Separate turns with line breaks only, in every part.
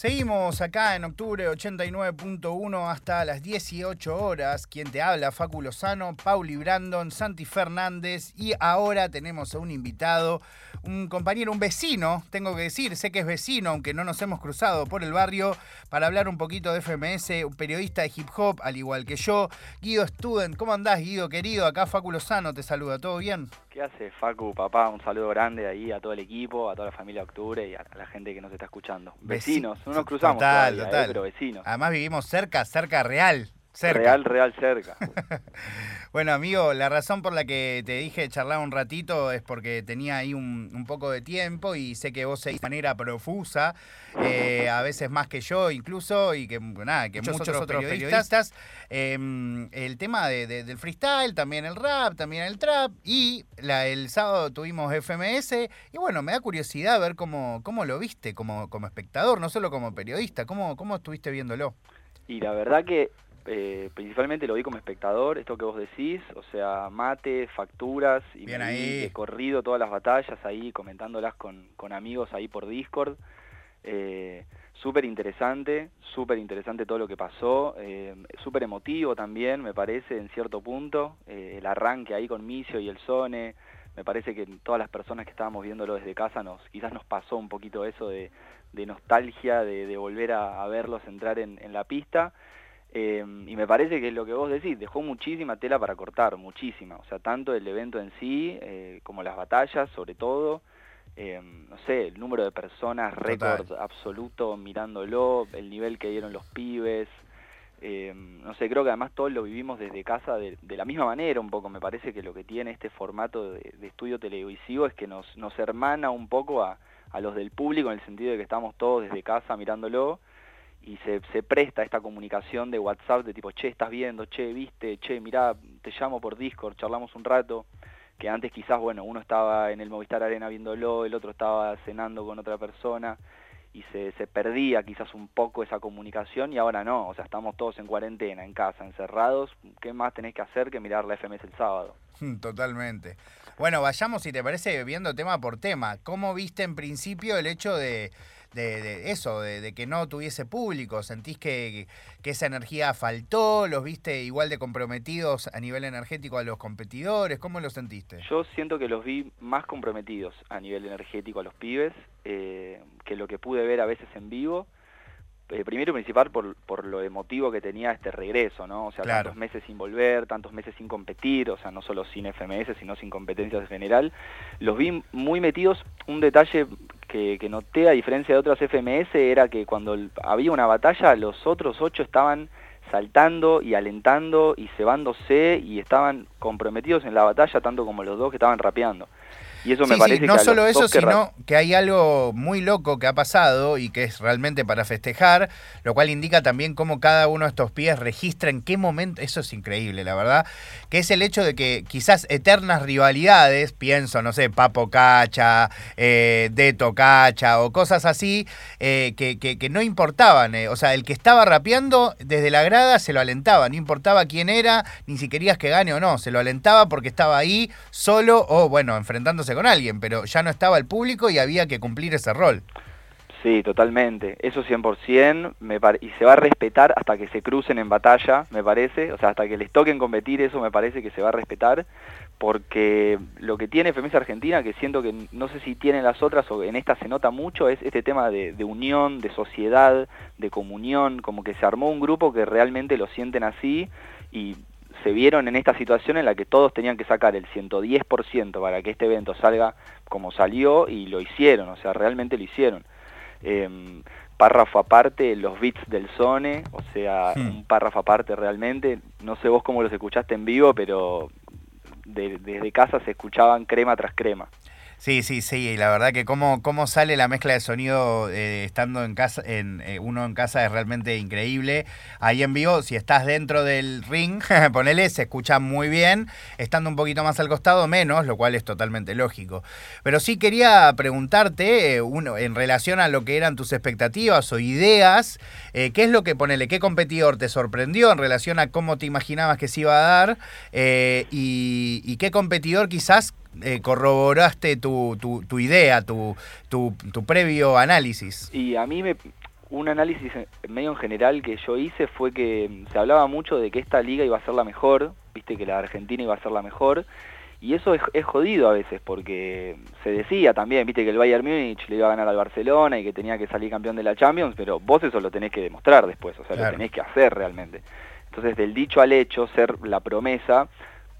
Seguimos acá en octubre 89.1 hasta las 18 horas. Quien te habla, Facu Lozano, Pauli Brandon, Santi Fernández y ahora tenemos a un invitado, un compañero, un vecino, tengo que decir, sé que es vecino, aunque no nos hemos cruzado por el barrio, para hablar un poquito de FMS, un periodista de hip hop, al igual que yo, Guido Student. ¿Cómo andás, Guido, querido? Acá Facu Lozano te saluda, ¿todo bien?
¿Qué hace, Facu, papá? Un saludo grande ahí a todo el equipo, a toda la familia Octubre y a la gente que nos está escuchando. Vecinos, no nos cruzamos
Total,
todavía,
total.
eh, pero vecinos.
Además vivimos cerca, cerca real. Cerca.
Real, real cerca.
Bueno, amigo, la razón por la que te dije charlar un ratito es porque tenía ahí un, un poco de tiempo y sé que vos seguís de manera profusa, eh, a veces más que yo incluso, y que nada, que muchos, otros, periodistas. eh, el tema de- de- del freestyle, también el rap, también el trap, y la- el sábado tuvimos FMS, y bueno, me da curiosidad ver cómo, cómo lo viste como, como espectador, no solo como periodista, cómo, cómo estuviste viéndolo.
Y la verdad que eh, principalmente lo vi como espectador, esto que vos decís, o sea, mate, facturas, y
Bien
me
ahí.
de corrido todas las batallas ahí, comentándolas con, con amigos ahí por Discord. Eh, súper interesante, súper interesante todo lo que pasó, eh, súper emotivo también, me parece, en cierto punto, el arranque ahí con Micio y el Sone, me parece que todas las personas que estábamos viéndolo desde casa nos quizás nos pasó un poquito eso de, de nostalgia, de, de volver a, a verlos entrar en, en la pista. Eh, y me parece que es lo que vos decís, dejó muchísima tela para cortar, muchísima. O sea, tanto el evento en sí, eh, como las batallas, sobre todo. Eh, no sé, el número de personas, récord absoluto mirándolo, el nivel que dieron los pibes. No sé, creo que además todos lo vivimos desde casa de, de la misma manera un poco. Me parece que lo que tiene este formato de, de estudio televisivo es que nos, nos hermana un poco a, a los del público en el sentido de que estamos todos desde casa mirándolo y se, se presta esta comunicación de WhatsApp de tipo, che, estás viendo, che, viste, che, mirá, te llamo por Discord, charlamos un rato, que antes quizás, bueno, uno estaba en el Movistar Arena viéndolo, el otro estaba cenando con otra persona y se, se perdía quizás un poco esa comunicación y ahora no, o sea, estamos todos en cuarentena, en casa, encerrados, ¿qué más tenés que hacer que mirar la FMS el sábado?
Totalmente. Bueno, vayamos, si te parece, viendo tema por tema. ¿Cómo viste en principio el hecho de, de- de eso, de, de que no tuviese público? ¿Sentís que, que esa energía faltó? ¿Los viste igual de comprometidos a nivel energético a los competidores? ¿Cómo lo sentiste?
Yo siento que los vi más comprometidos a nivel energético a los pibes eh, que lo que pude ver a veces en vivo. Eh, primero y principal por, por lo emotivo que tenía este regreso, ¿no? O sea,
Claro.
tantos meses sin volver, tantos meses sin competir, o sea, no solo sin FMS, sino sin competencias en general. Los vi muy metidos. Un detalle que, noté, a diferencia de otras FMS, era que cuando había una batalla, los otros ocho estaban saltando y alentando y cebándose y estaban comprometidos en la batalla tanto como los dos que estaban rapeando. Y eso
Sí,
me
sí,
parece
no
que a
solo eso, sino que hay algo muy loco que ha pasado y que es realmente para festejar, lo cual indica también cómo cada uno de estos pies registra en qué momento, eso es increíble, la verdad, que es el hecho de que quizás eternas rivalidades, pienso, no sé, Papo Cacha, eh, Deto Cacha o cosas así, eh, que, que- que no importaban, eh, o sea, el que estaba rapeando desde la grada se lo alentaba, no importaba quién era, ni si querías que gane o no, se lo alentaba porque estaba ahí solo o, bueno, enfrentándose con alguien, pero ya no estaba el público y había que cumplir ese rol.
Sí, totalmente. Eso 100%, me y se va a respetar hasta que se crucen en batalla, me parece. O sea, hasta que les toquen competir, eso me parece que se va a respetar. Porque lo que tiene FMS Argentina, que siento que no sé si tienen las otras o en esta se nota mucho, es este tema de unión, de sociedad, de comunión. Como que se armó un grupo que realmente lo sienten así y se vieron en esta situación en la que todos tenían que sacar el 110% para que este evento salga como salió y lo hicieron, o sea, realmente lo hicieron. Em, párrafo aparte, los beats del Sone, o sea, un párrafo aparte realmente, no sé vos cómo los escuchaste en vivo, pero de- desde casa se escuchaban crema tras crema.
Sí, sí, sí, y la verdad que cómo, cómo sale la mezcla de sonido eh, estando en casa, en eh, uno en casa es realmente increíble. Ahí en vivo, si estás dentro del ring, ponele, se escucha muy bien, estando un poquito más al costado, menos, lo cual es totalmente lógico. Pero sí quería preguntarte, eh, uno, en relación a lo que eran tus expectativas o ideas, ¿qué es lo que, ponele, qué competidor te sorprendió en relación a cómo te imaginabas que se iba a dar? Y, y qué competidor quizás eh, corroboraste tu, tu, tu idea, tu, tu, tu previo análisis.
Y a mí me, un análisis medio en general que yo hice fue que se hablaba mucho de que esta liga iba a ser la mejor, viste que la Argentina iba a ser la mejor, y eso es, jodido a veces, porque se decía también, viste que el Bayern Múnich le iba a ganar al Barcelona y que tenía que salir campeón de la Champions, pero vos eso lo tenés que demostrar después, o sea, lo tenés que hacer realmente. Entonces, del dicho al hecho, ser la promesa,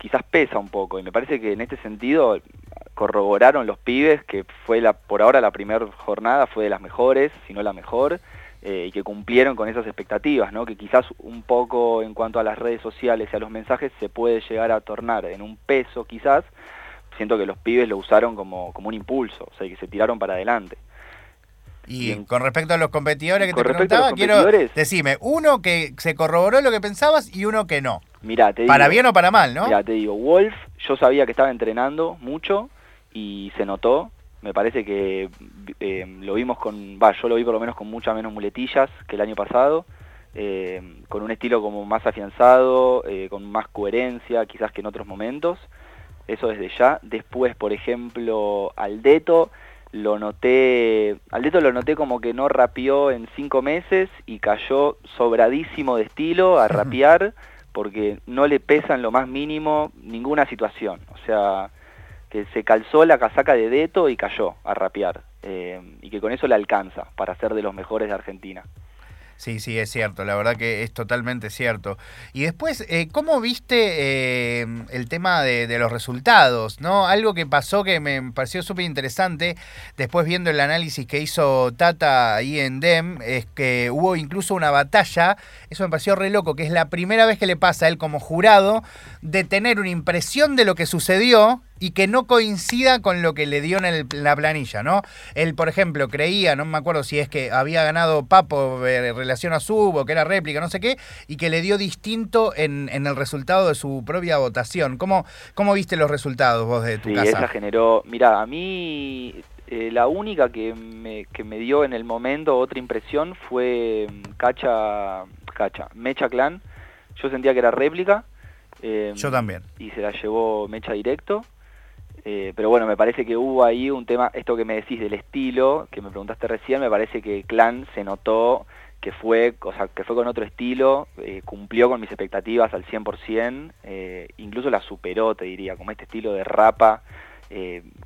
quizás pesa un poco, y me parece que en este sentido corroboraron los pibes que fue la, por ahora la primera jornada fue de las mejores, si no la mejor, eh, y que cumplieron con esas expectativas, ¿no? que quizás un poco en cuanto a las redes sociales y a los mensajes se puede llegar a tornar en un peso quizás, siento que los pibes lo usaron como, como un impulso, o sea, que se tiraron para adelante.
Y con respecto a los competidores que te preguntaba, quiero decime, uno que se corroboró lo que pensabas y uno que no.
Mirá, te
para bien o para mal, ¿no?
Mira, te digo, Wolf, yo sabía que estaba entrenando mucho y se notó, me parece que eh, lo vimos con, va, yo lo vi por lo menos con muchas menos muletillas que el año pasado, eh, con un estilo como más afianzado, eh, con más coherencia quizás que en otros momentos, eso desde ya. Después, por ejemplo, Aldeto, lo noté, Aldeto lo noté como que no rapeó en cinco meses y cayó sobradísimo de estilo a rapear porque no le pesa en lo más mínimo ninguna situación, o sea que se calzó la casaca de Deto y cayó a rapear. Eh, y que con eso le alcanza para ser de los mejores de Argentina.
Sí, sí, es cierto, la verdad que es totalmente cierto. Y después, eh, ¿cómo viste eh, el tema de, los resultados? ¿no? Algo que pasó que me pareció súper interesante, después viendo el análisis que hizo Tata ahí en DEM, es que hubo incluso una batalla, eso me pareció re loco, que es la primera vez que le pasa a él como jurado de tener una impresión de lo que sucedió y que no coincida con lo que le dio en, la planilla, ¿no? Él, por ejemplo, creía, no me acuerdo si es que había ganado Papo en relación a Subo, que era réplica, no sé qué, y que le dio distinto en, el resultado de su propia votación. ¿Cómo, cómo viste los resultados vos de tu
sí,
casa?
esa generó, mira, a mí eh, la única que me, que me dio en el momento otra impresión fue mm, Cacha, Cacha, Mecha Clan. Yo sentía que era réplica.
Eh, Yo también.
Y se la llevó Mecha directo. Eh, pero bueno, me parece que hubo ahí un tema, esto que me decís del estilo, que me preguntaste recién, me parece que Clan se notó que fue, o sea, que fue con otro estilo, eh, cumplió con mis expectativas al 100%, eh, incluso la superó, te diría, como este estilo de rapa,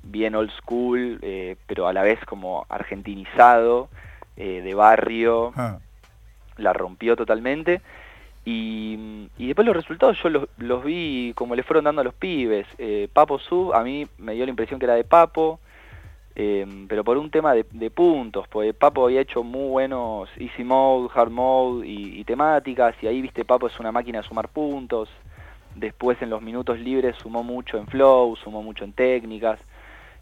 bien old school, pero a la vez como argentinizado, de barrio, ah. la rompió totalmente. Y, después los resultados yo los, vi como le fueron dando a los pibes. Eh, Papo Sub, a mí me dio la impresión que era de Papo, eh, pero por un tema de, puntos, porque Papo había hecho muy buenos easy mode, hard mode y, y, temáticas, y ahí viste Papo es una máquina de sumar puntos. Después en los minutos libres sumó mucho en flow, sumó mucho en técnicas.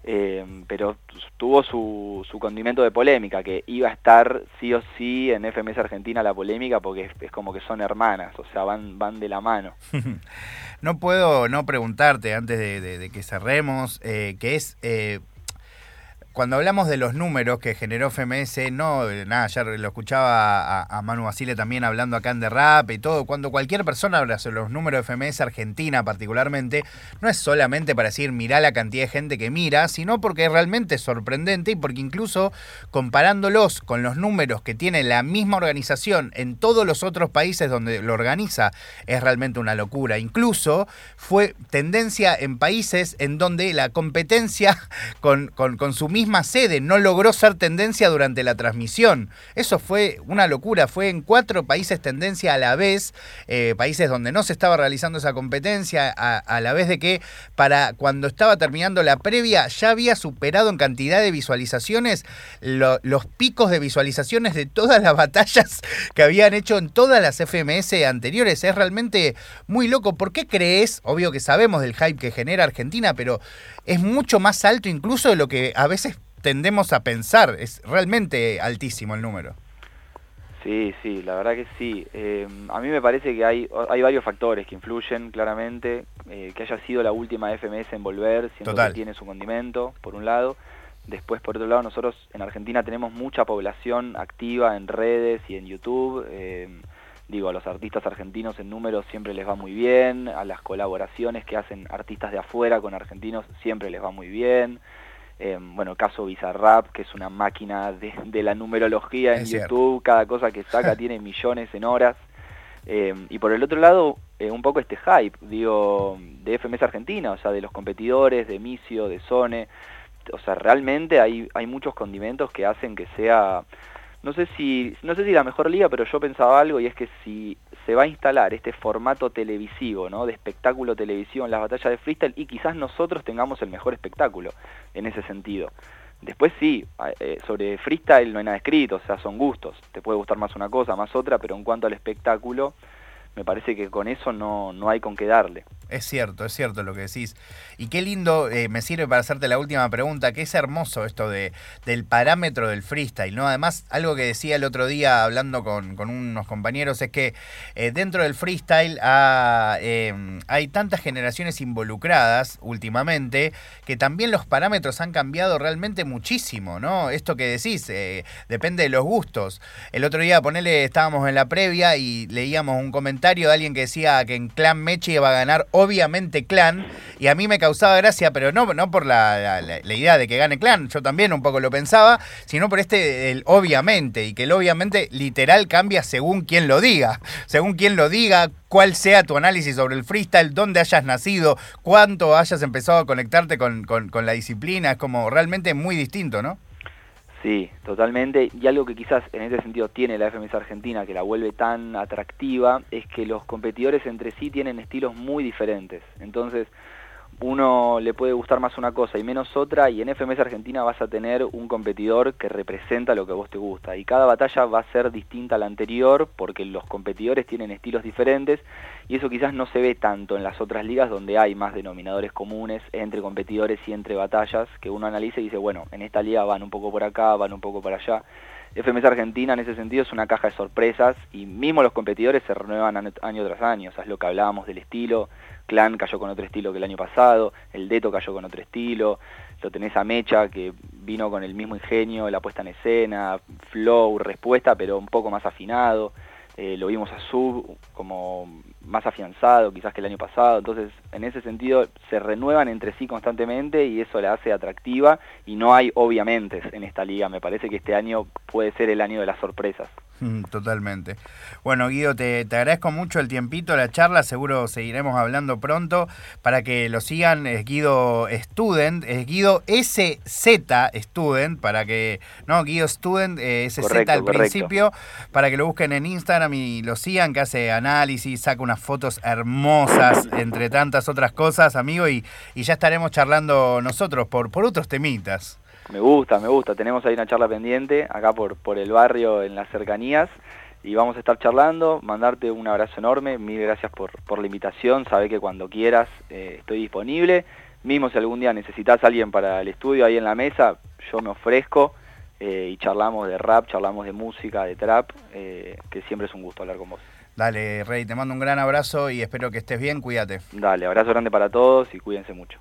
Eh, pero tuvo su, su, condimento de polémica, que iba a estar sí o sí en FMS Argentina la polémica, porque es, como que son hermanas, o sea, van, van de la mano.
no puedo no preguntarte antes de, que cerremos, eh, que es... Eh, cuando hablamos de los números que generó FMS, no, nada, ya lo escuchaba a, Manu Basile también hablando acá en The Rap y todo, cuando cualquier persona habla sobre los números de FMS Argentina particularmente, no es solamente para decir mirá la cantidad de gente que mira, sino porque es realmente sorprendente y porque incluso comparándolos con los números que tiene la misma organización en todos los otros países donde lo organiza, es realmente una locura. Incluso fue tendencia en países en donde la competencia con, con, con su misma sede, no logró ser tendencia durante la transmisión. Eso fue una locura, fue en cuatro países tendencia a la vez, eh, países donde no se estaba realizando esa competencia, a, la vez de que para cuando estaba terminando la previa ya había superado en cantidad de visualizaciones los picos de visualizaciones de todas las batallas que habían hecho en todas las FMS anteriores. Es realmente muy loco. ¿Por qué crees? Obvio que sabemos del hype que genera Argentina, pero es mucho más alto incluso de lo que a veces tendemos a pensar. Es realmente altísimo el número.
Sí, sí, la verdad que sí. Eh, a mí me parece que hay, hay varios factores que influyen claramente. Eh, que haya sido la última FMS en volver, siendo que tiene su condimento, por un lado. Después, por otro lado, nosotros en Argentina tenemos mucha población activa en redes y en YouTube. Eh, digo, a los artistas argentinos en números siempre les va muy bien, a las colaboraciones que hacen artistas de afuera con argentinos siempre les va muy bien. Eh, bueno, caso Bizarrap, que es una máquina de, la numerología en YouTube, cada cosa que saca tiene millones en horas. Eh, y por el otro lado, eh, un poco este hype, digo, de FMS Argentina, o sea, de los competidores, de Micio, de Sone. O sea, realmente hay, hay muchos condimentos que hacen que sea, no sé si, no sé si la mejor liga, pero yo pensaba algo y es que si se va a instalar este formato televisivo, ¿no? De espectáculo televisivo en las batallas de freestyle y quizás nosotros tengamos el mejor espectáculo en ese sentido. Después sí, eh, sobre freestyle no hay nada escrito, o sea, son gustos. Te puede gustar más una cosa, más otra, pero en cuanto al espectáculo, me parece que con eso no, no hay con qué darle.
Es cierto, es cierto lo que decís. Y qué lindo, eh, me sirve para hacerte la última pregunta, que es hermoso esto de, del parámetro del freestyle, ¿no? Además, algo que decía el otro día hablando con, unos compañeros es que eh, dentro del freestyle em, hay tantas generaciones involucradas últimamente que también los parámetros han cambiado realmente muchísimo, ¿no? Esto que decís, eh, depende de los gustos. El otro día, ponele, estábamos en la previa y leíamos un comentario de alguien que decía que en Clan Meche iba a ganar obviamente Clan, y a mí me causaba gracia, pero no, no por la, idea de que gane Clan, yo también un poco lo pensaba, sino por este, el obviamente, y que el obviamente literal cambia según quien lo diga, según quien lo diga, cuál sea tu análisis sobre el freestyle, dónde hayas nacido, cuánto hayas empezado a conectarte con, con la disciplina, es como realmente muy distinto, ¿no?
Sí, totalmente. Y algo que quizás en ese sentido tiene la FMS Argentina, que la vuelve tan atractiva, es que los competidores entre sí tienen estilos muy diferentes. Entonces, uno le puede gustar más una cosa y menos otra y en FMS Argentina vas a tener un competidor que representa lo que a vos te gusta. Y cada batalla va a ser distinta a la anterior porque los competidores tienen estilos diferentes y eso quizás no se ve tanto en las otras ligas donde hay más denominadores comunes entre competidores y entre batallas que uno analiza y dice bueno en esta liga van un poco por acá, van un poco por allá FMS Argentina en ese sentido es una caja de sorpresas y mismo los competidores se renuevan año tras año, o sea, es lo que hablábamos del estilo, Clan cayó con otro estilo que el año pasado, el Deto cayó con otro estilo, lo tenés a Mecha que vino con el mismo ingenio, la puesta en escena, flow, respuesta, pero un poco más afinado, eh, lo vimos a Sub como más afianzado quizás que el año pasado, entonces en ese sentido se renuevan entre sí constantemente y eso la hace atractiva y no hay obviamente en esta liga, me parece que este año puede ser el año de las sorpresas.
Totalmente. Bueno, Guido, te, agradezco mucho el tiempito, la charla, seguro seguiremos hablando pronto. Para que lo sigan, es Guido Student, es Guido SZ Student, para que, no, Guido Student, eh, SZ al principio, para que lo busquen en Instagram y lo sigan, que hace análisis, saca unas fotos hermosas, entre tantas otras cosas, amigo, y, y ya estaremos charlando nosotros por, por otros temitas.
Me gusta, me gusta. Tenemos ahí una charla pendiente, acá por, por el barrio, en las cercanías, y vamos a estar charlando. Mandarte un abrazo enorme, mil gracias por, por la invitación. Sabe que cuando quieras eh, estoy disponible. Mismo si algún día necesitas a alguien para el estudio ahí en la mesa, yo me ofrezco eh, y charlamos de rap, charlamos de música, de trap, eh, que siempre es un gusto hablar con vos.
Dale, Rey, te mando un gran abrazo y espero que estés bien, cuídate.
Dale, abrazo grande para todos y cuídense mucho.